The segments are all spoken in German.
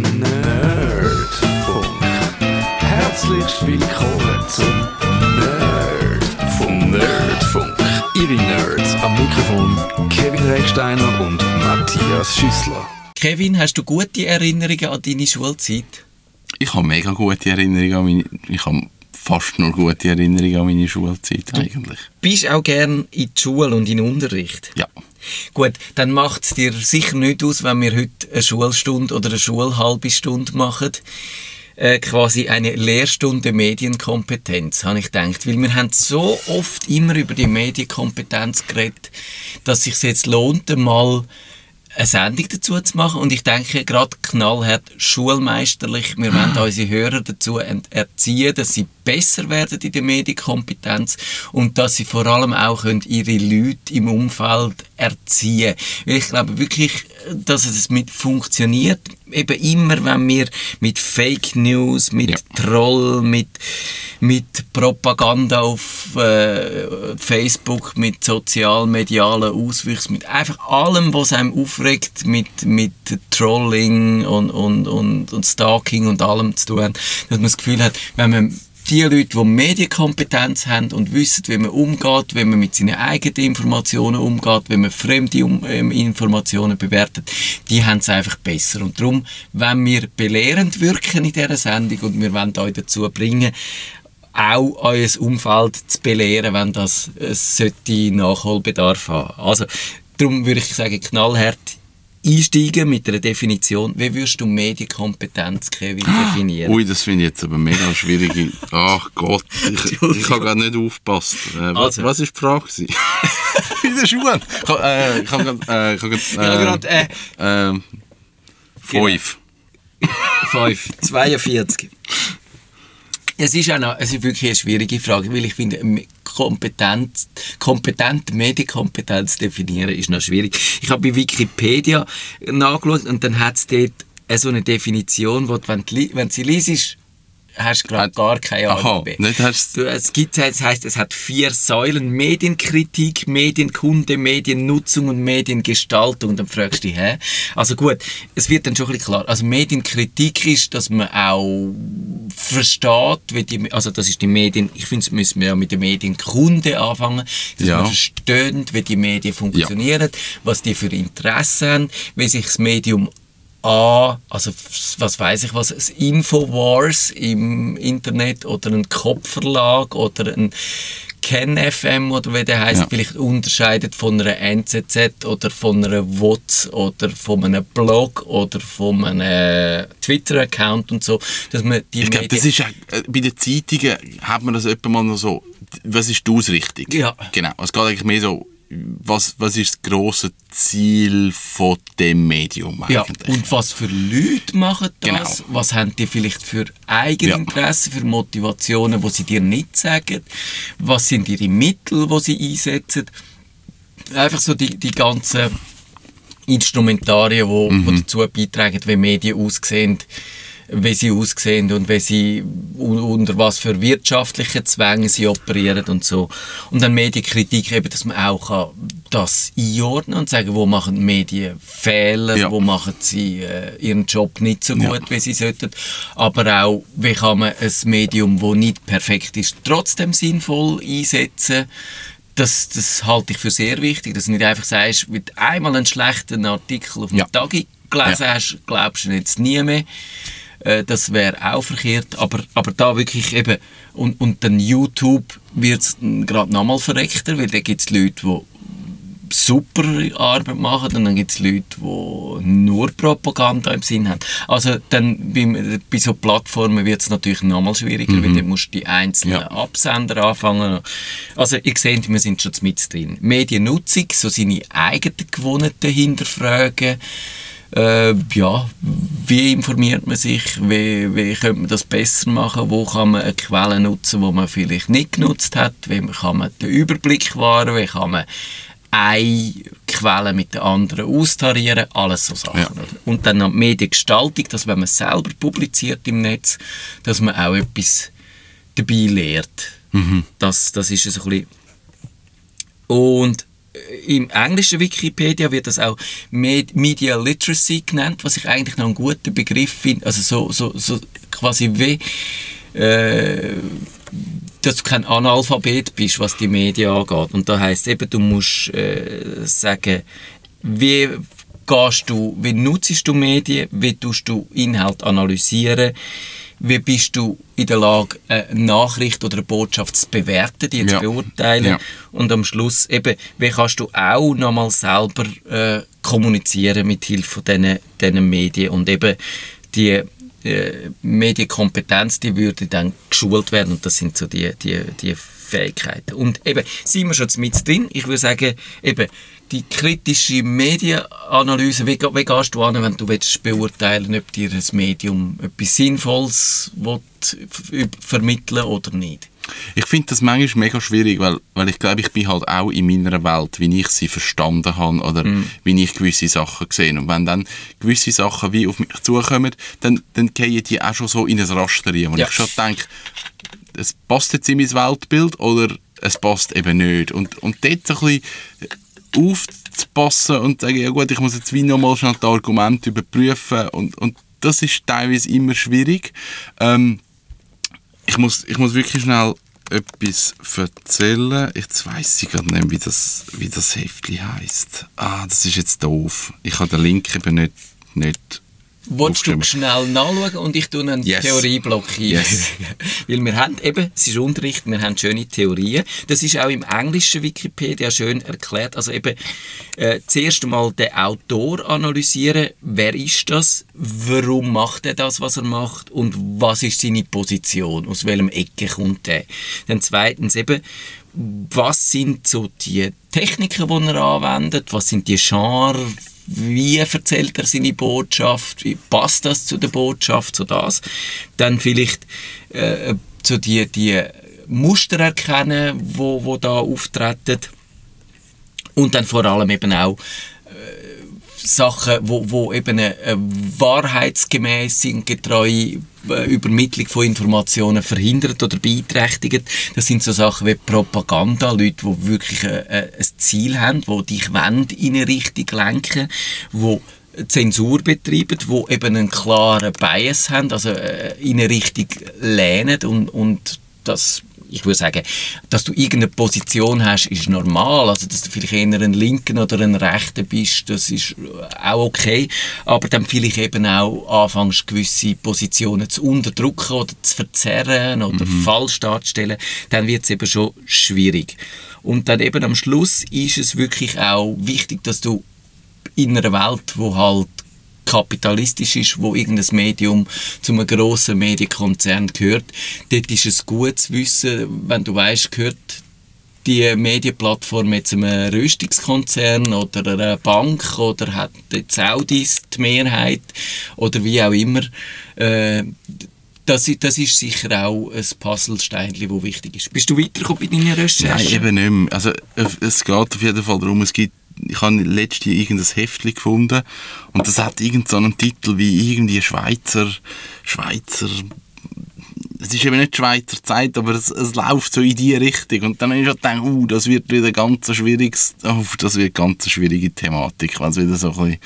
Nerdfunk. Herzlich willkommen zum Nerdfunk. Nerdfunk. Ihre Nerds am Mikrofon Kevin Recksteiner und Matthias Schüssler. Kevin, hast du gute Erinnerungen an deine Schulzeit? Ich habe mega gute Erinnerungen an meine... Ich habe fast nur gute Erinnerungen an meine Schulzeit eigentlich. Bist auch gern in die Schule und in den Unterricht? Ja. Gut, dann macht es dir sicher nicht aus, wenn wir heute eine Schulstunde oder eine Schulhalbe Stunde machen. Äh, quasi eine Lehrstunde Medienkompetenz, habe ich gedacht. Weil wir haben so oft immer über die Medienkompetenz geredet, dass sich jetzt lohnt, mal eine Sendung dazu zu machen. Und ich denke, gerade knallhart schulmeisterlich, wir wollen unsere Hörer dazu erziehen, dass sie besser werden in der Medienkompetenz und dass sie vor allem auch können ihre Leute im Umfeld erziehen können. Ich glaube wirklich, dass es mit funktioniert. Eben immer, wenn wir mit Fake News, mit ja. Troll, mit, mit Propaganda auf äh, Facebook, mit sozialmedialen Auswüchsen, mit einfach allem, was einem aufregt, mit, mit Trolling und, und, und, und Stalking und allem zu tun, dass man das Gefühl hat, wenn man die Leute, die Medienkompetenz haben und wissen, wie man umgeht, wie man mit seinen eigenen Informationen umgeht, wie man fremde ähm, Informationen bewertet, die haben es einfach besser. Und darum, wenn wir belehrend wirken in dieser Sendung und wir wollen euch dazu bringen, auch euer Umfeld zu belehren, wenn das äh, sollte Nachholbedarf haben. Also, darum würde ich sagen, knallhart einsteigen mit einer Definition. Wie würdest du Medienkompetenz, Kevin, definieren? Ui, das finde ich jetzt aber mega schwierig. Ach Gott, ich, ich habe gerade nicht aufgepasst. Äh, also. Was war die Frage? In der Schule? Ich habe äh, ich hab, äh, ich hab, äh, ja, äh, äh, fünf. Fünf. 42. Es ist auch noch, es ist wirklich eine schwierige Frage, weil ich finde, Kompetenz, kompetent Medienkompetenz definieren ist noch schwierig. Ich habe bei Wikipedia nachgeschaut und dann hat es dort so eine Definition, wo du, wenn, du, wenn sie liest, hast du gerade gar keine Ahnung mehr. Nicht hast du, es gibt, das heißt, es hat vier Säulen: Medienkritik, Medienkunde, Mediennutzung und Mediengestaltung. Und dann fragst du dich, hä? Also gut, es wird dann schon ein bisschen klar. Also Medienkritik ist, dass man auch versteht, wie die, also das ist die Medien. Ich finde, müssen wir ja mit der Medienkunde anfangen, dass ja. man versteht, wie die Medien funktionieren, ja. was die für Interessen haben, wie sich das Medium an, also was weiß ich was, ein Infowars im Internet oder ein Kopfverlag oder ein KenFM oder wie der heißt, ja. vielleicht unterscheidet von einer NZZ oder von einer WOTS oder von einem Blog oder von einem Twitter-Account und so, dass man die Ich glaube, das ist äh, bei den Zeitungen hat man das etwa mal noch so, was ist die Ausrichtung? Ja. Genau, es geht eigentlich mehr so was, was ist das große Ziel von dem Medium eigentlich? Ja, und was für Leute machen das? Genau. Was haben die vielleicht für Eigeninteressen, ja. für Motivationen, die sie dir nicht sagen? Was sind ihre Mittel, die sie einsetzen? Einfach so die, die ganzen Instrumentarien, die, mhm. dazu beitragen, wie Medien aussehen wie sie aussehen und wie sie, unter was für wirtschaftliche Zwänge sie operieren und so. Und dann Medienkritik eben, dass man auch das einordnen und sagen, wo machen Medien Fehler, ja. wo machen sie äh, ihren Job nicht so gut, ja. wie sie sollten. Aber auch, wie kann man ein Medium, das nicht perfekt ist, trotzdem sinnvoll einsetzen das, das halte ich für sehr wichtig, dass du nicht einfach sagst, wenn du einmal einen schlechten Artikel auf dem ja. Tagi gelesen hast, glaubst du jetzt nie mehr. Äh, das wäre auch verkehrt. Aber, aber da wirklich eben, und, und dann YouTube wird es gerade nochmal verreckter, weil da gibt es Leute, die super Arbeit machen und dann gibt es Leute, die nur Propaganda im Sinn haben. Also dann bei, bei so Plattformen wird es natürlich nochmal schwieriger, mhm. weil dann musst du die einzelnen ja. Absender anfangen. Also ihr seht, wir sind schon mit drin. Mediennutzung, so seine eigenen Gewohnheiten hinterfragen, äh, ja, wie informiert man sich, wie, wie könnte man das besser machen, wo kann man eine Quelle nutzen, die man vielleicht nicht genutzt hat, wie kann man den Überblick wahren, wie kann man eine Quelle mit der anderen austarieren, alles so Sachen. Ja. Und dann noch die Mediengestaltung, dass wenn man selber publiziert im Netz, dass man auch etwas dabei lehrt. Mhm. Das, das ist so ein bisschen... Und im englischen Wikipedia wird das auch Media Literacy genannt, was ich eigentlich noch einen guten Begriff finde. Also so, so, so quasi wie, äh, dass du kein Analphabet bist, was die Medien angeht. Und da heißt eben, du musst äh, sagen, wie gehst du, wie nutzt du Medien, wie tust du Inhalt analysieren, wie bist du in der Lage, eine Nachricht oder eine Botschaft zu bewerten, die ja. zu beurteilen ja. und am Schluss eben, wie kannst du auch nochmal selber äh, kommunizieren mit Hilfe von diesen, Medien und eben die äh, Medienkompetenz, die würde dann geschult werden und das sind so die, die, die Fähigkeiten. Und eben, sind wir schon mit drin, ich würde sagen, eben, die kritische Medienanalyse, wie, wie gehst du an, wenn du willst beurteilen ob dir ein Medium etwas Sinnvolles vermitteln oder nicht? Ich finde das manchmal mega schwierig, weil, weil ich glaube, ich bin halt auch in meiner Welt, wie ich sie verstanden habe oder mm. wie ich gewisse Sachen sehe. Und wenn dann gewisse Sachen wie auf mich zukommen, dann, dann gehen die auch schon so in ein Raster rein, wo ja. ich schon denke, es passt jetzt in mein Weltbild oder es passt eben nicht. Und, und dort so ein bisschen aufzupassen und zu sagen, ja gut, ich muss jetzt wie nochmal schnell das Argument überprüfen und, und das ist teilweise immer schwierig. Ähm, ich, muss, ich muss wirklich schnell etwas erzählen. Jetzt weiss ich gerade nicht, wie das, wie das Heftchen heisst. Ah, das ist jetzt doof. Ich habe den Link eben nicht, nicht Wolltest du schnell nachschauen und ich tue einen yes. Theorieblock ein. Yes. Weil wir haben eben, es ist Unterricht, wir haben schöne Theorien. Das ist auch im englischen Wikipedia schön erklärt. Also eben, äh, zuerst einmal den Autor analysieren. Wer ist das? Warum macht er das, was er macht? Und was ist seine Position? Aus welchem Ecke kommt er? Dann zweitens eben, was sind so die Techniken, die er anwendet? Was sind die Genres? Wie erzählt er seine Botschaft, wie passt das zu der Botschaft, so das. Dann vielleicht äh, so die, die Muster erkennen, wo, wo da auftreten. Und dann vor allem eben auch Sachen, wo, wo eben eine, eine wahrheitsgemäße, getreue äh, Übermittlung von Informationen verhindert oder beeinträchtigt. Das sind so Sachen wie Propaganda, Leute, die wirklich ein, äh, äh, ein Ziel haben, die dich in eine Richtung lenken, die Zensur betreiben, die eben einen klaren Bias haben, also in eine Richtung lehnen und, und das ich würde sagen, dass du irgendeine Position hast, ist normal. Also, dass du vielleicht eher ein Linken oder ein Rechter bist, das ist auch okay. Aber dann vielleicht eben auch anfängst, gewisse Positionen zu unterdrücken oder zu verzerren oder mhm. falsch darzustellen, dann wird es eben schon schwierig. Und dann eben am Schluss ist es wirklich auch wichtig, dass du in einer Welt, wo halt kapitalistisch ist, wo irgendein Medium zu einem grossen Medienkonzern gehört, dort ist es gut zu wissen, wenn du weißt, gehört die Medienplattform jetzt einem Rüstungskonzern oder einer Bank oder hat die Saudis die Mehrheit oder wie auch immer. Äh, das, das ist sicher auch ein Puzzlesteinchen, das wichtig ist. Bist du weitergekommen bei deiner Recherche? Nein, eben nicht mehr. Also, es geht auf jeden Fall darum, es gibt ich habe letztens irgendein Heftchen gefunden und das hat irgendeinen so Titel wie irgendwie Schweizer, Schweizer, es ist eben nicht Schweizer Zeit, aber es, es läuft so in die Richtung. Und dann habe ich schon gedacht, uh, das wird wieder ganz schwieriges, oh, das wird ganz schwierige Thematik, weil es wieder so ein bisschen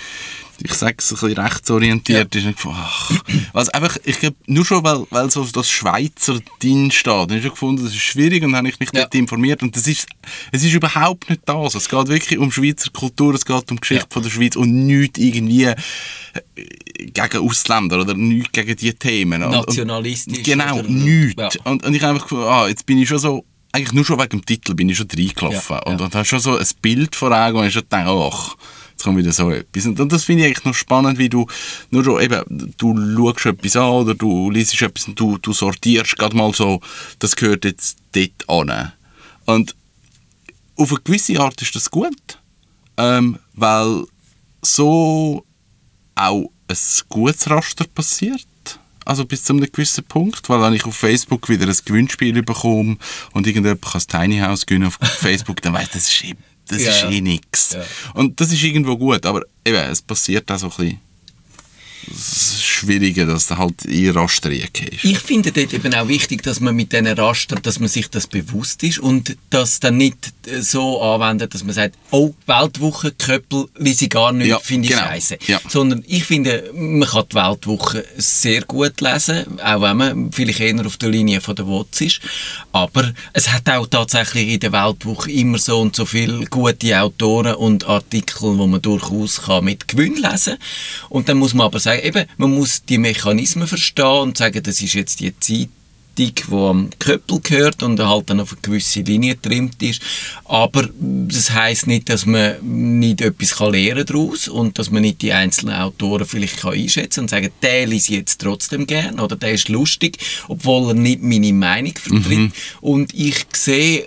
ich sage es, ein bisschen rechtsorientiert ja. ist. Ach, also einfach, ich glaube, nur schon, weil, weil so das Schweizer drin steht, habe ich gefunden, das ist schwierig und dann habe ich mich ja. dort informiert und das ist, es ist überhaupt nicht das. Es geht wirklich um Schweizer Kultur, es geht um die Geschichte ja. von der Schweiz und nichts irgendwie äh, gegen Ausländer oder nichts gegen diese Themen. Nationalistisch. Und, genau, nichts. Ja. Und, und ich habe einfach gefunden, ah, jetzt bin ich schon so eigentlich nur schon wegen dem Titel bin ich schon reingelaufen. Ja, und, ja. und habe schon so ein Bild vor Augen und ich schon gedacht, ach, Kommt wieder so etwas. Und das finde ich eigentlich noch spannend, wie du nur so eben, du schaust etwas an oder du liest etwas und du, du sortierst gerade mal so, das gehört jetzt dort an. Und auf eine gewisse Art ist das gut, ähm, weil so auch ein gutes Raster passiert. Also bis zu einem gewissen Punkt, weil wenn ich auf Facebook wieder ein Gewinnspiel bekomme und irgendjemand kann das Tiny House gewinnen auf Facebook, dann weiß ich, das ist das ja, ist eh nichts. Ja. Und das ist irgendwo gut, aber eben, es passiert auch so ein bisschen. Das Schwierige, dass du halt in Raster reingehst. Ich finde dort eben auch wichtig, dass man mit diesen Raster, dass man sich das bewusst ist und das dann nicht so anwendet, dass man sagt, oh, Weltwoche, Köppel, lese ich gar nicht, ja, finde ich genau. scheiße. Ja. Sondern ich finde, man kann die Weltwoche sehr gut lesen, auch wenn man vielleicht eher auf der Linie von der WOTS ist. Aber es hat auch tatsächlich in der Weltwoche immer so und so viele gute Autoren und Artikel, wo man durchaus kann mit Gewinn lesen kann. Und dann muss man aber sagen, eben, man muss die Mechanismen verstehen und sagen, das ist jetzt die Zeit, die am Köppel gehört und halt dann auf eine gewisse Linie getrimmt ist. Aber das heißt nicht, dass man nicht etwas lernen daraus und dass man nicht die einzelnen Autoren vielleicht kann einschätzen und sagen, der ich jetzt trotzdem gern oder der ist lustig, obwohl er nicht meine Meinung vertritt. Mhm. Und ich sehe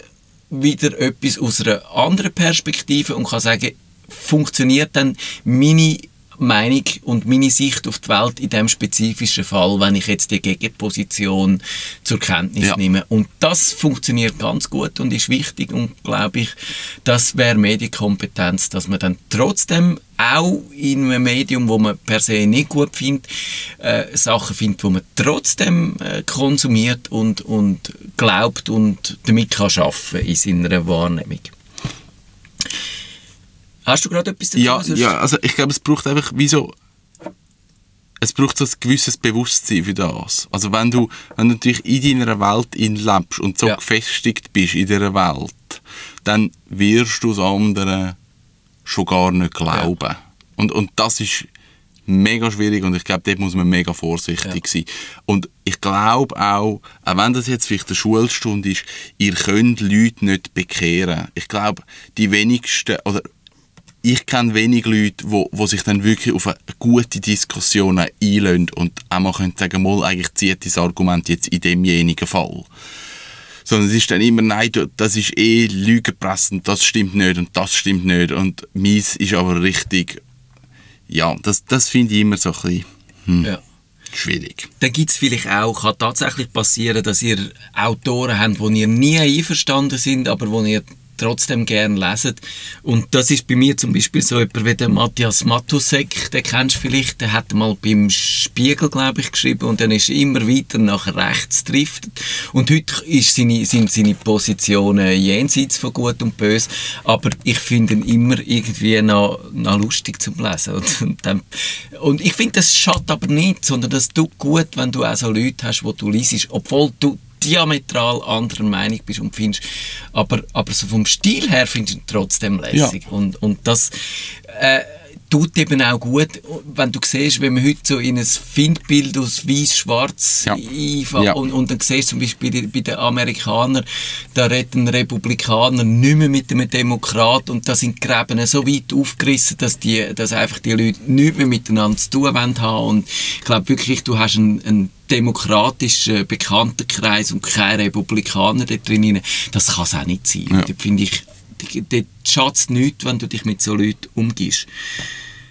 wieder etwas aus einer anderen Perspektive und kann sagen, funktioniert dann meine Meinung und meine Sicht auf die Welt in dem spezifischen Fall, wenn ich jetzt die Gegenposition zur Kenntnis ja. nehme. Und das funktioniert ganz gut und ist wichtig und glaube ich, das wäre Medienkompetenz, dass man dann trotzdem auch in einem Medium, wo man per se nicht gut findet, äh, Sachen findet, wo man trotzdem äh, konsumiert und, und glaubt und damit kann schaffen in seiner Wahrnehmung. Hast du gerade etwas dazu? Ja, ja, also ich glaube, es braucht einfach wie so es braucht so ein gewisses Bewusstsein für das. Also wenn du, wenn du natürlich in deiner Welt lebst und so ja. gefestigt bist in dieser Welt, dann wirst du das andere schon gar nicht glauben. Ja. Und, und das ist mega schwierig und ich glaube, dort muss man mega vorsichtig ja. sein. Und ich glaube auch, auch wenn das jetzt vielleicht eine Schulstunde ist, ihr könnt Leute nicht bekehren. Ich glaube, die wenigsten, oder ich kenne wenig Leute, wo, wo sich dann wirklich auf eine gute Diskussion einlösen und einmal können sagen, mal, eigentlich zieht das Argument jetzt in demjenigen Fall. Sondern es ist dann immer, nein, das ist eh Lügenpresse und das stimmt nicht und das stimmt nicht und meins ist aber richtig. Ja, das, das finde ich immer so ein bisschen hm, ja. schwierig. Dann gibt es vielleicht auch, kann tatsächlich passieren, dass ihr Autoren habt, wo ihr nie einverstanden sind, aber wo ihr trotzdem gerne lesen. Und das ist bei mir zum Beispiel so jemand wie der Matthias Matusek, den kennst du vielleicht, der hat mal beim Spiegel, glaube ich, geschrieben und dann ist immer weiter nach rechts driftet. Und heute ist seine, sind seine Positionen jenseits von Gut und Böse, aber ich finde ihn immer irgendwie noch, noch lustig zum Lesen. Und, und, dann, und ich finde, das schadet aber nicht, sondern das tut gut, wenn du auch so Leute hast, wo du liest, obwohl du diametral anderer Meinung bist und findest, aber, aber so vom Stil her findest du ihn trotzdem lässig. Ja. Und, und das äh, tut eben auch gut, wenn du siehst, wenn man heute so in ein Findbild aus weiß-schwarz ja. einfällt ja. und, und dann siehst du zum Beispiel bei den Amerikanern, da reden Republikaner nicht mehr mit einem Demokrat und da sind die Gräben so weit aufgerissen, dass, die, dass einfach die Leute nichts mehr miteinander zu tun haben und ich glaube wirklich, du hast einen, einen demokratischen Bekanntenkreis und keine Republikaner da drin. Das kann es auch nicht sein. Ja. Finde ich, dort schadet nichts, wenn du dich mit so Leuten umgehst.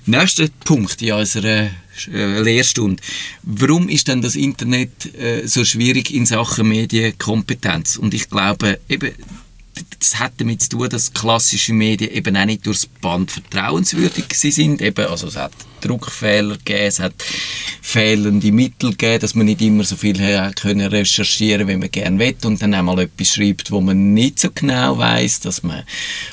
Nächster Punkt in unserer äh, Lehrstunde. Warum ist denn das Internet äh, so schwierig in Sachen Medienkompetenz? Und ich glaube, eben, das hat damit zu tun, dass klassische Medien eben auch nicht durchs Band vertrauenswürdig sind. Eben, also es hat Druckfehler gegeben, es hat fehlende Mittel gegeben, dass man nicht immer so viel können recherchieren wie man gerne will und dann einmal etwas schreibt, wo man nicht so genau weiß, dass man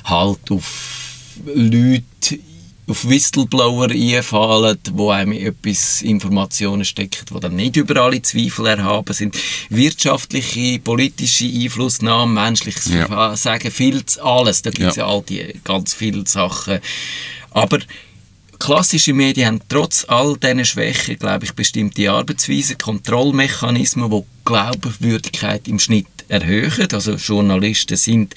halt auf Leute auf Whistleblower einfallen, wo einem etwas Informationen stecken, die dann nicht über alle Zweifel erhaben sind. Wirtschaftliche, politische Einflussnahme, menschliches ja. Versagen, viel alles. Da gibt es ja. ja all die ganz viele Sachen. Aber klassische Medien haben trotz all diesen Schwächen, glaube ich, bestimmte Arbeitsweisen, Kontrollmechanismen, die Glaubwürdigkeit im Schnitt erhöhen. Also Journalisten sind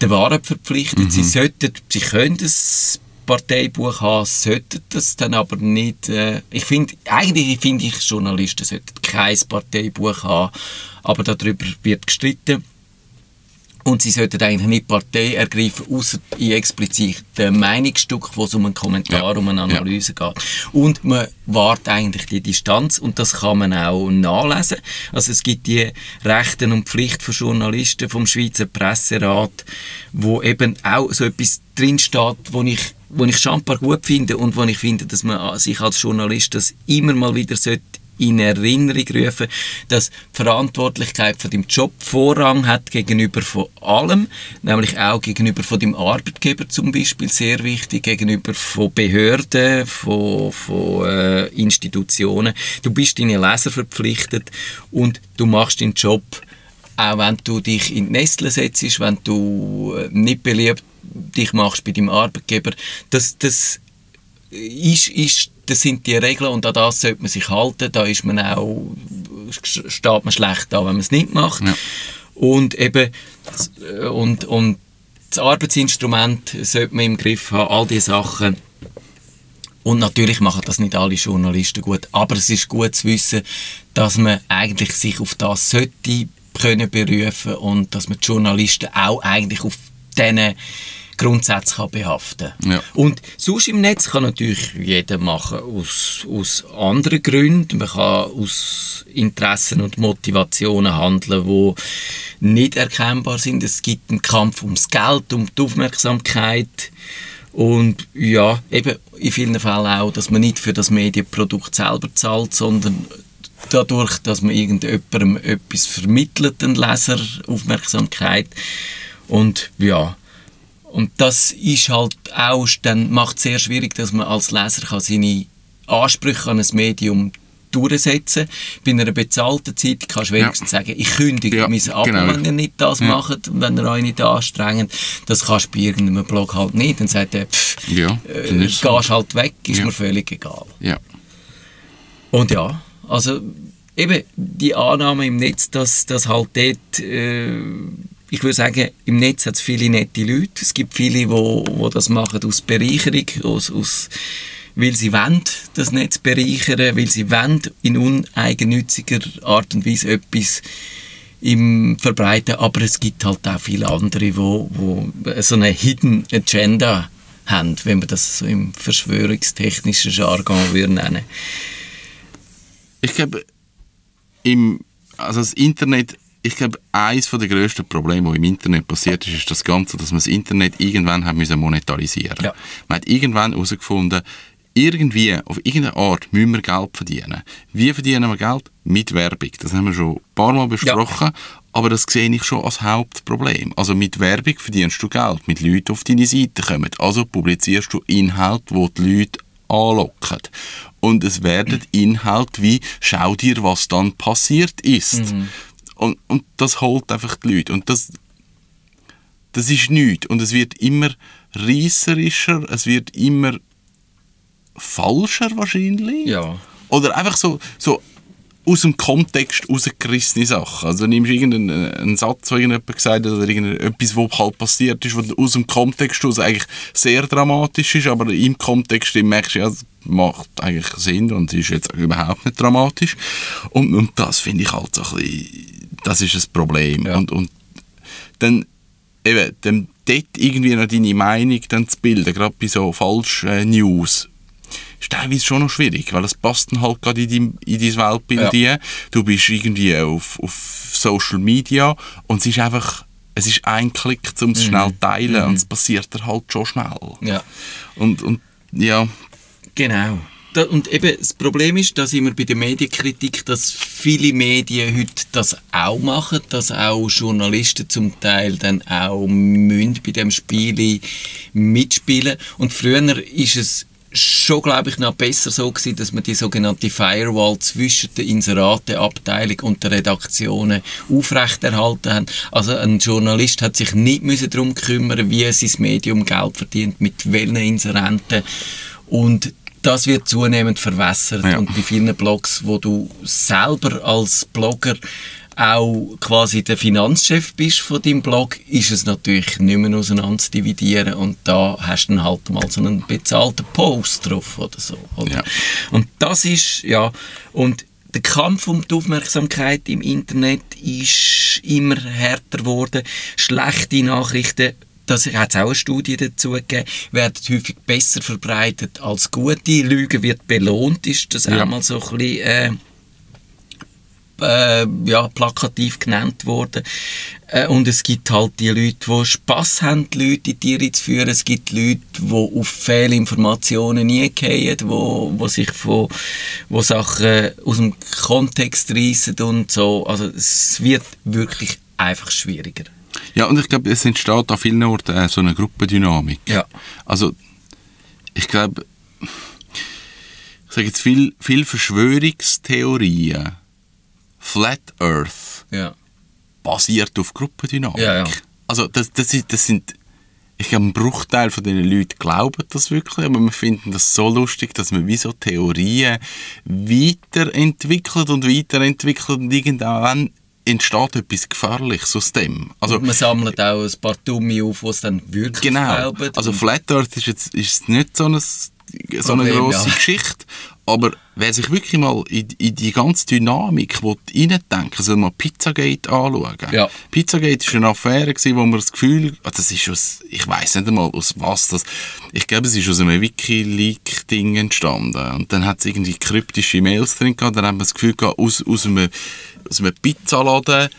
der Wahrheit verpflichtet. Mhm. Sie sollten, sie können es Parteibuch haben, sollten das dann aber nicht. Äh, ich finde, eigentlich finde ich, Journalisten sollten kein Parteibuch haben, aber darüber wird gestritten. Und sie sollten eigentlich nicht Partei ergreifen, außer in expliziten Meinungsstück, wo es um einen Kommentar, ja. um eine Analyse ja. geht. Und man wahrt eigentlich die Distanz und das kann man auch nachlesen. Also es gibt die Rechten und Pflichten von Journalisten vom Schweizer Presserat, wo eben auch so etwas drinsteht, wo ich wo ich Champar gut finde und wo ich finde, dass man sich als Journalist das immer mal wieder in Erinnerung rufen, dass die Verantwortlichkeit von dem Job Vorrang hat gegenüber von allem, nämlich auch gegenüber von dem Arbeitgeber zum Beispiel sehr wichtig, gegenüber von Behörden, von, von äh, Institutionen. Du bist deine Leser verpflichtet und du machst den Job auch wenn du dich in die Nestle setzt, wenn du äh, nicht beliebt dich machst bei deinem Arbeitgeber, das, das ist, ist das sind die Regeln und an das sollte man sich halten. Da ist man auch, steht man schlecht da, wenn man es nicht macht. Ja. Und eben, und, und das Arbeitsinstrument sollte man im Griff haben, all diese Sachen. Und natürlich machen das nicht alle Journalisten gut, aber es ist gut zu wissen, dass man eigentlich sich auf das sollte können berufen und dass man die Journalisten auch eigentlich auf diesen Grundsätze kann behaften ja. Und sonst im Netz kann natürlich jeder machen, aus, aus anderen Gründen. Man kann aus Interessen und Motivationen handeln, die nicht erkennbar sind. Es gibt einen Kampf ums Geld, um die Aufmerksamkeit. Und ja, eben in vielen Fällen auch, dass man nicht für das Medienprodukt selber zahlt, sondern dadurch, dass man irgendjemandem etwas vermittelt, den Leser Aufmerksamkeit. Und ja, und das ist halt auch, dann macht es sehr schwierig, dass man als Leser kann seine Ansprüche an ein Medium durchsetzen Bei einer bezahlten Zeit kannst du wenigstens ja. sagen, ich kündige ja, mein Abo, genau. wenn ihr nicht das ja. macht, wenn ihr euch nicht anstrengt. Das kannst du bei irgendeinem Blog halt nicht. Dann sagt er, pff, ja, äh, gehst so. halt weg, ist mir völlig egal. Ja. Und ja, also eben die Annahme im Netz, dass, dass halt dort... Äh, ich würde sagen, im Netz hat es viele nette Leute. Es gibt viele, die wo, wo das machen aus Bereicherung, aus, aus, weil sie wollen das Netz bereichern, weil sie wollen in uneigennütziger Art und Weise etwas im verbreiten. Aber es gibt halt auch viele andere, wo, wo so eine Hidden Agenda haben, wenn man das so im verschwörungstechnischen Jargon würde nennen. Ich glaube, im, also das Internet ich glaube, eines der grössten Probleme, die im Internet passiert ist, ist das Ganze, dass man das Internet irgendwann hat müssen monetarisieren ja. Man hat irgendwann herausgefunden, irgendwie, auf irgendeine Art, müssen wir Geld verdienen. Wie verdienen wir Geld? Mit Werbung. Das haben wir schon ein paar Mal besprochen, ja. aber das sehe ich schon als Hauptproblem. Also mit Werbung verdienst du Geld, mit Leuten auf deine Seite kommen. Also publizierst du Inhalte, wo die Leute anlocken. Und es werden Inhalte wie «Schau dir, was dann passiert ist». Mhm. Und, und das holt einfach die Leute. Und das, das ist nichts. Und es wird immer reißerischer, es wird immer falscher wahrscheinlich. Ja. Oder einfach so, so aus dem Kontext rausgerissene Sachen. Also nimmst du irgendeinen Satz, den irgendjemand gesagt hat, oder irgendetwas, was halt passiert ist, was aus dem Kontext aus eigentlich sehr dramatisch ist, aber im Kontext merkst du, ja, das macht eigentlich Sinn und ist jetzt überhaupt nicht dramatisch. Und, und das finde ich halt so ein bisschen, das ist ein Problem. Ja. Und, und dann eben, dann dort irgendwie noch deine Meinung dann zu bilden, gerade bei so falschen äh, News, ist teilweise schon noch schwierig, weil es passt dann halt gerade in dein, in dein Weltbild ja. Du bist irgendwie auf, auf Social Media und es ist einfach es ist ein Klick zum mhm. schnell teilen mhm. und es passiert dann halt schon schnell. Ja. Und, und ja. Genau. und eben das Problem ist, dass immer bei der Medienkritik, dass viele Medien heute das auch machen, dass auch Journalisten zum Teil dann auch müssen bei dem Spiel mitspielen. Und früher ist es schon, glaube ich, noch besser so gewesen, dass man die sogenannte Firewall zwischen der Inserateabteilung und der Redaktionen aufrechterhalten haben. Also ein Journalist hat sich nicht müssen darum kümmern, wie sein Medium Geld verdient, mit welchen Inserenten und das wird zunehmend verwässert ja. und bei vielen Blogs, wo du selber als Blogger auch quasi der Finanzchef bist von deinem Blog, ist es natürlich nicht mehr auseinander zu dividieren und da hast du dann halt mal so einen bezahlten Post drauf oder so. Oder? Ja. Und das ist, ja, und der Kampf um die Aufmerksamkeit im Internet ist immer härter geworden. Schlechte Nachrichten das hat es auch eine Studie dazu gegeben, werden häufig besser verbreitet als gute. Lüge wird belohnt, ist das ja. auch mal so ein bisschen, äh, äh, ja, plakativ genannt worden. Äh, und es gibt halt die Leute, die Spass haben, die Leute in Tiere zu führen. Es gibt Leute, die auf Fehlinformationen nie gehen, wo, wo sich von, wo Sachen aus dem Kontext reissen und so. Also es wird wirklich einfach schwieriger. Ja, und ich glaube, es entsteht an vielen Orten äh, so eine Gruppendynamik. Ja. Also, ich glaube, ich sage jetzt viel, viel Verschwörungstheorien, Flat Earth, Ja. basiert auf Gruppendynamik. Ja, ja. Also, das, das, ist, das sind, ich glaube, ein Bruchteil von diesen Leuten glauben das wirklich, aber wir finden das so lustig, dass man wie so Theorien weiterentwickelt und weiterentwickelt und irgendwann entsteht etwas Gefährliches aus dem. Also, Man sammelt auch ein paar Dumme auf, die es dann wirklich Genau. glauben. Also Flat Earth ist jetzt ist nicht so eine, so eine Problem, grosse ja. Geschichte, aber wer sich wirklich mal in, in die ganze Dynamik reindenken soll mal Pizzagate anschauen. Ja. Pizzagate war eine Affäre, gewesen, wo man das Gefühl, ah, das ist aus, ich weiß nicht einmal aus was das, ich glaube es ist aus einem Wikileak-Ding entstanden und dann hat es irgendwie kryptische Mails drin gehabt, dann hat man das Gefühl gehabt, aus, aus einem, aus einem Pizzaladen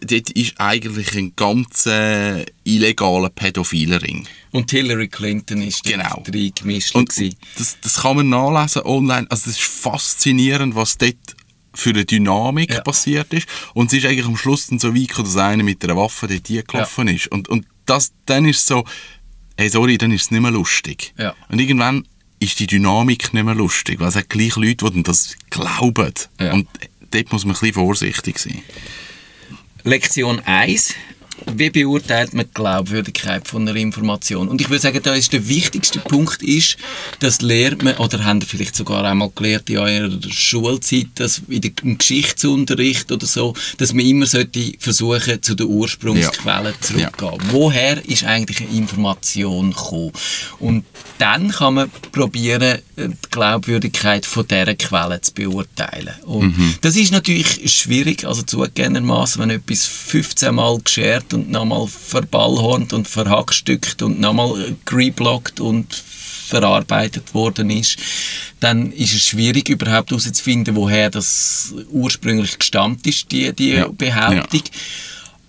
dort ist eigentlich ein ganz äh, illegaler pädophiler Ring. Und Hillary Clinton ist Genau. dort reingemischt. Und gewesen. das, das kann man nachlesen online. Also das ist faszinierend, was dort für eine Dynamik Ja. passiert ist. Und es ist eigentlich am Schluss dann so weit gekommen, dass einer mit einer Waffe dort gelaufen ist. Und, und das, dann ist es so, hey, sorry, dann ist es nicht mehr lustig. Ja. Und irgendwann ist die Dynamik nicht mehr lustig, weil es hat gleich Leute, die das glauben. Ja. Und dort muss man ein bisschen vorsichtig sein. Lektion 1. Wie beurteilt man die Glaubwürdigkeit von einer Information? Und ich würde sagen, da ist der wichtigste Punkt ist, das lernt man, oder habt ihr vielleicht sogar einmal gelernt in eurer Schulzeit, dass in im Geschichtsunterricht oder so, dass man immer sollte versuchen, zu der Ursprungsquelle zurückzugehen. Woher ist eigentlich eine Information gekommen? Und dann kann man probieren, die Glaubwürdigkeit von dieser Quelle zu beurteilen. Und das ist natürlich schwierig, also zugegebenermaßen, wenn etwas 15 Mal geschert und nochmal verballhornt und verhackstückt und nochmal gereblockt und verarbeitet worden ist, dann ist es schwierig überhaupt herauszufinden, woher das ursprünglich gestammt ist, die, die Ja. Behauptung.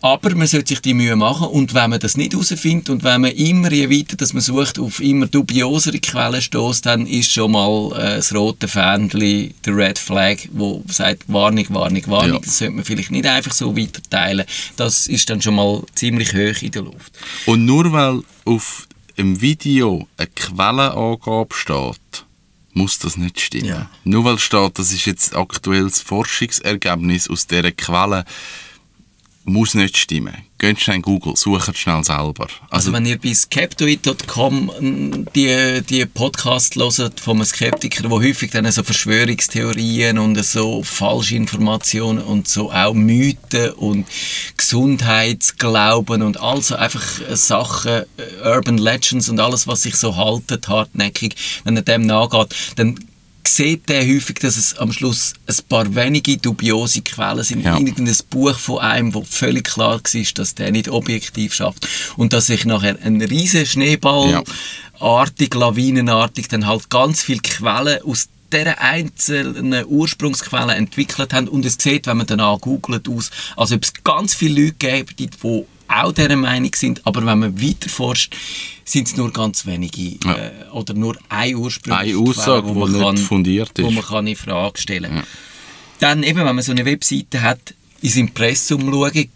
Aber man sollte sich die Mühe machen und wenn man das nicht herausfindet und wenn man immer je weiter, dass man sucht, auf immer dubiosere Quellen stößt, dann ist schon mal äh, das rote Fähnchen, der Red Flag, wo sagt Warnung, Warnung, Warnung. Ja. Das sollte man vielleicht nicht einfach so weiterteilen. Das ist dann schon mal ziemlich hoch in der Luft. Und nur weil auf einem Video eine Quellenangabe steht, muss das nicht stimmen. Ja. Nur weil steht, das ist jetzt aktuelles Forschungsergebnis aus dieser Quelle, muss nicht stimmen. Geht schnell in Google, sucht schnell selber. Also, wenn ihr bei skeptoid.com die, die Podcast hört von einem Skeptiker, wo häufig dann so Verschwörungstheorien und so falsche Informationen und so auch Mythen und Gesundheitsglauben und also einfach Sachen, äh, Urban Legends und alles, was sich so haltet, hartnäckig, wenn er dem nachgeht, dann sieht der häufig, dass es am Schluss ein paar wenige dubiose Quellen sind. Ja. Irgendein Buch von einem, wo völlig klar war, dass der nicht objektiv schafft. Und dass sich nachher ein riesen Schneeball artig, lawinenartig, dann halt ganz viele Quellen aus dieser einzelnen Ursprungsquellen entwickelt haben. Und es sieht, wenn man danach googelt, aus, als ob es ganz viele Leute gibt, die auch dieser Meinung sind, aber wenn man weiter forscht, sind es nur ganz wenige Ja. äh, oder nur eine ursprüngliche Eine Aussage, die man nicht kann, fundiert ist. wo man kann in Frage stellen kann. Dann eben, wenn man so eine Webseite hat, ins Impressum schauen,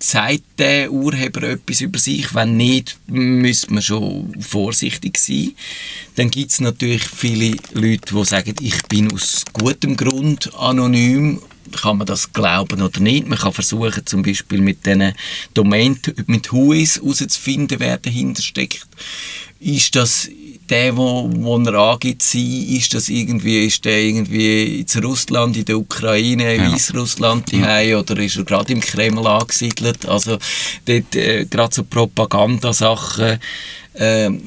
sagt der Urheber etwas über sich? Wenn nicht, müsste man schon vorsichtig sein. Dann gibt es natürlich viele Leute, die sagen, ich bin aus gutem Grund anonym. Kann man das glauben oder nicht? Man kann versuchen, zum Beispiel mit diesen Domain, mit Whois herauszufinden, wer dahinter steckt. Ist das der, wo, wo er angibt, sie, ist das irgendwie, ist der irgendwie in Russland, in der Ukraine, Ja. Weißrussland die oder ist er gerade im Kreml angesiedelt? Also dort äh, gerade so Propagandasachen ähm,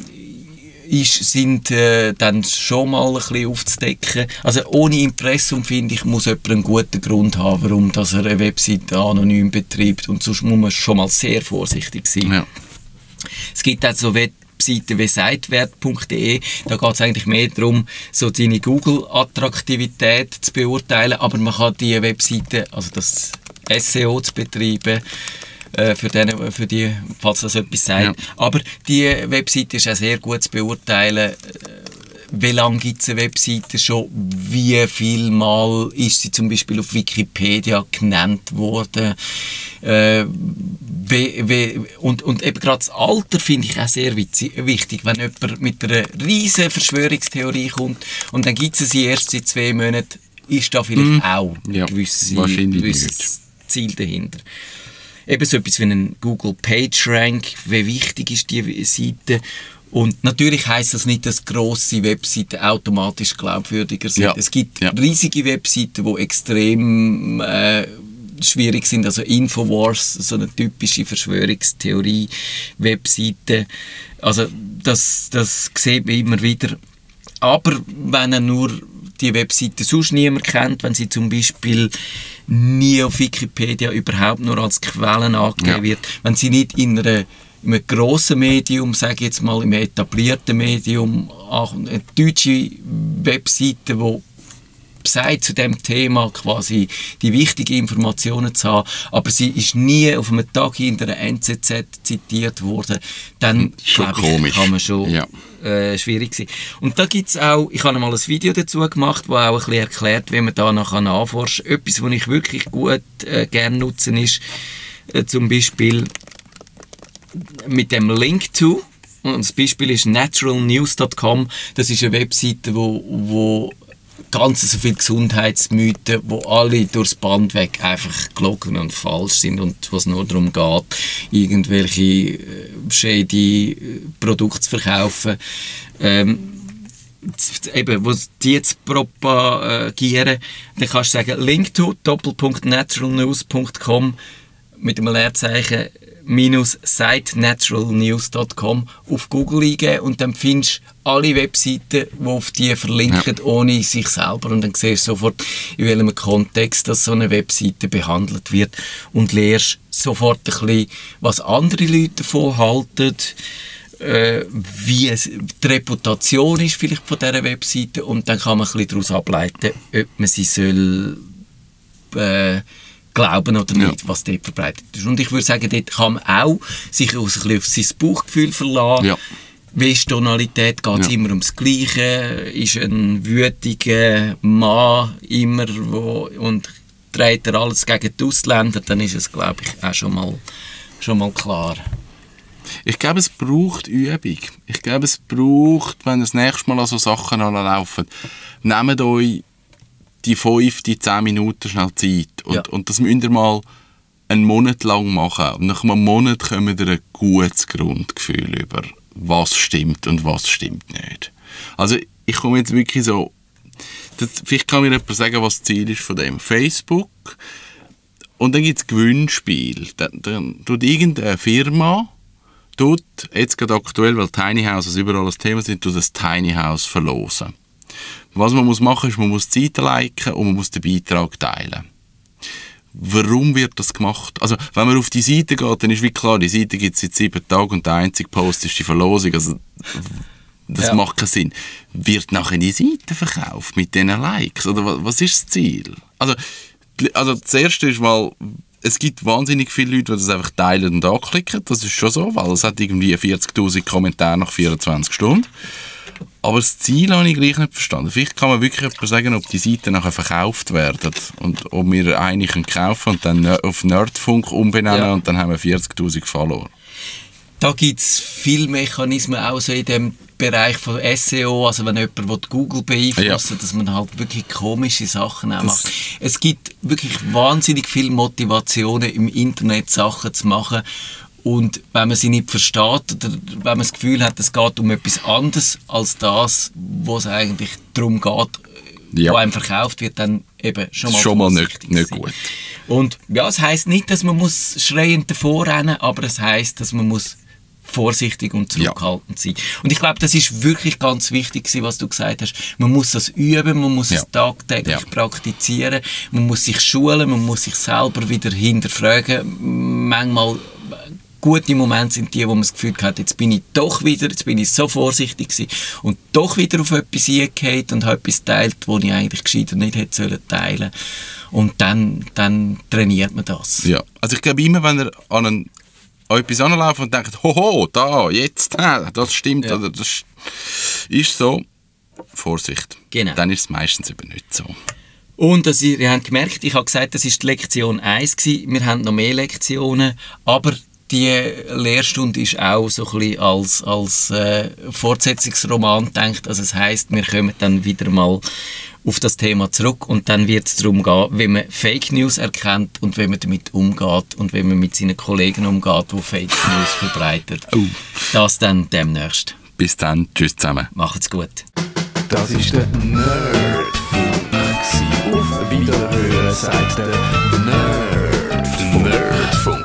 ist, sind äh, dann schon mal ein bisschen aufzudecken. Also ohne Impressum, finde ich, muss jemand einen guten Grund haben, warum dass er eine Webseite anonym betreibt und sonst muss man schon mal sehr vorsichtig sein. Ja. Es gibt auch so Web Webseite wesitwert.de. Da geht es eigentlich mehr darum, so deine Google-Attraktivität zu beurteilen, aber man kann die Webseite, also das SEO zu betreiben, äh, für, den, für die, falls das etwas sagt. Ja. Aber die Webseite ist auch sehr gut zu beurteilen, äh, wie lange gibt es eine Webseite schon, wie viel Mal ist sie zum Beispiel auf Wikipedia genannt worden. Äh, wie, wie, und, und eben gerade das Alter finde ich auch sehr wichtig, wenn jemand mit einer riesen Verschwörungstheorie kommt und dann gibt es sie erst seit zwei Monaten, ist da vielleicht mm. auch ja, gewisse, gewisses Ziel dahinter. Eben so etwas wie ein Google PageRank, wie wichtig ist die Seite und natürlich heißt das nicht, dass grosse Webseiten automatisch glaubwürdiger sind. Ja. Es gibt ja. riesige Webseiten, die extrem äh, schwierig sind. Also Infowars, so eine typische Verschwörungstheorie-Webseite. Also das, das sieht man immer wieder. Aber wenn er nur die Webseite sonst niemand kennt, wenn sie zum Beispiel nie auf Wikipedia überhaupt nur als Quellen angegeben ja. wird, wenn sie nicht in einer in einem grossen Medium, sage ich jetzt mal, im etablierten Medium, auch eine deutsche Webseite, die sagt zu dem Thema quasi die wichtigen Informationen zu haben, aber sie ist nie auf einem Tag in der NZZ zitiert worden, dann schon ich, kann man schon ja. äh, schwierig sein. Und da gibt es auch, ich habe mal ein Video dazu gemacht, wo auch ein bisschen erklärt, wie man da nachforschen kann. Etwas, was ich wirklich gut äh, gerne nutzen ist, äh, zum Beispiel mit dem Link to. Und das Beispiel ist naturalnews.com. Das ist eine Webseite, wo, wo ganz so viele Gesundheitsmythen, wo alle durchs Band weg einfach gelogen und falsch sind und was nur darum geht, irgendwelche äh, shady äh, Produkte zu verkaufen. Ähm, eben, wo die jetzt propagieren, dann kannst du sagen, link to doppelpunkt.naturalnews.com mit einem Leerzeichen sitenaturalnews.com auf Google eingeben und dann findest du alle Webseiten, die auf die verlinken, ja. ohne sich selber. Und dann siehst du sofort, in welchem Kontext dass so eine Webseite behandelt wird und lernst sofort ein bisschen, was andere Leute davon halten, äh, wie es, die Reputation ist vielleicht von dieser Webseite und dann kann man ein bisschen daraus ableiten, ob man sie soll äh, glauben oder nicht, ja. was dort verbreitet ist. Und ich würde sagen, dort kann man auch sich aus, ein auf sein Bauchgefühl verlassen. Ja. Die Tonalität? Geht es ja. immer ums Gleiche? Ist ein wütiger Mann immer wo, und dreht er alles gegen die Ausländer? Dann ist es, glaube ich, auch schon mal, schon mal klar. Ich glaube, es braucht Übung. Ich glaube, es braucht, wenn das nächste Mal an so Sachen laufen, nehmt euch die fünf, die zehn Minuten schnell Zeit. Und, ja. und das müsst ihr mal einen Monat lang machen. Und nach einem Monat kommt ihr ein gutes Grundgefühl über, was stimmt und was stimmt nicht. Also ich komme jetzt wirklich so, das, vielleicht kann mir jemand sagen, was das Ziel ist von dem. Facebook und dann gibt es Gewinnspiel. Dann, dann tut irgendeine Firma, tut, jetzt gerade aktuell, weil Tiny Houses überall das Thema sind, tut das Tiny House verlosen. Was man muss machen, ist, man muss die Seite liken und man muss den Beitrag teilen. Warum wird das gemacht? Also, wenn man auf die Seite geht, dann ist wie klar, die Seite gibt es seit sieben Tagen und der einzige Post ist die Verlosung. Also, das ja. macht keinen Sinn. Wird nachher die Seite verkauft mit diesen Likes? Oder was ist das Ziel? Also, also das Erste ist mal, es gibt wahnsinnig viele Leute, die das einfach teilen und anklicken. Das ist schon so, weil es hat irgendwie 40'000 Kommentare nach 24 Stunden. Aber das Ziel habe ich gleich nicht verstanden. Vielleicht kann man wirklich sagen, ob die Seiten nachher verkauft werden und ob wir eine kaufen und dann auf Nerdfunk umbenennen ja. und dann haben wir 40'000 Follower. Da gibt es viele Mechanismen auch so in dem Bereich von SEO, also wenn jemand Google beeinflussen ja. dass man halt wirklich komische Sachen auch macht. Es gibt wirklich wahnsinnig viele Motivationen im Internet Sachen zu machen und wenn man sie nicht versteht oder wenn man das Gefühl hat, es geht um etwas anderes als das, was es eigentlich darum geht, ja. wo einem verkauft wird, dann eben schon mal, schon mal nicht, nicht gut. Und ja, es heißt nicht, dass man muss schreiend davor rennen, aber es heißt, dass man muss vorsichtig und zurückhaltend ja. sein. Und ich glaube, das ist wirklich ganz wichtig, was du gesagt hast. Man muss das üben, man muss ja. es tagtäglich ja. praktizieren, man muss sich schulen, man muss sich selber wieder hinterfragen. Manchmal gute Momente sind die, wo man das Gefühl hat, jetzt bin ich doch wieder, jetzt bin ich so vorsichtig gewesen und doch wieder auf etwas eingehauen und habe etwas teilt, wo ich eigentlich gescheiter nicht hätte sollen teilen Und dann, dann trainiert man das. Ja, also ich glaube immer, wenn er an, einen, an etwas anlaufen und denkt, hoho, da, jetzt, das stimmt, ja. oder das ist so, Vorsicht. Genau. Dann ist es meistens eben nicht so. Und ihr, ihr habt gemerkt, ich habe gesagt, das ist die Lektion 1 gewesen. Wir haben noch mehr Lektionen, aber die Lehrstunde ist auch so ein bisschen als, als äh, Fortsetzungsroman gedacht. Also es heißt, wir kommen dann wieder mal auf das Thema zurück und dann wird es darum gehen, wie man Fake News erkennt und wie man damit umgeht und wie man mit seinen Kollegen umgeht, die Fake News verbreiten. Oh. Das dann demnächst. Bis dann, tschüss zusammen. Macht's gut. Das ist der Nerdfunk. Auf Wiederhören sagt der Nerdfunk. Nerdfunk.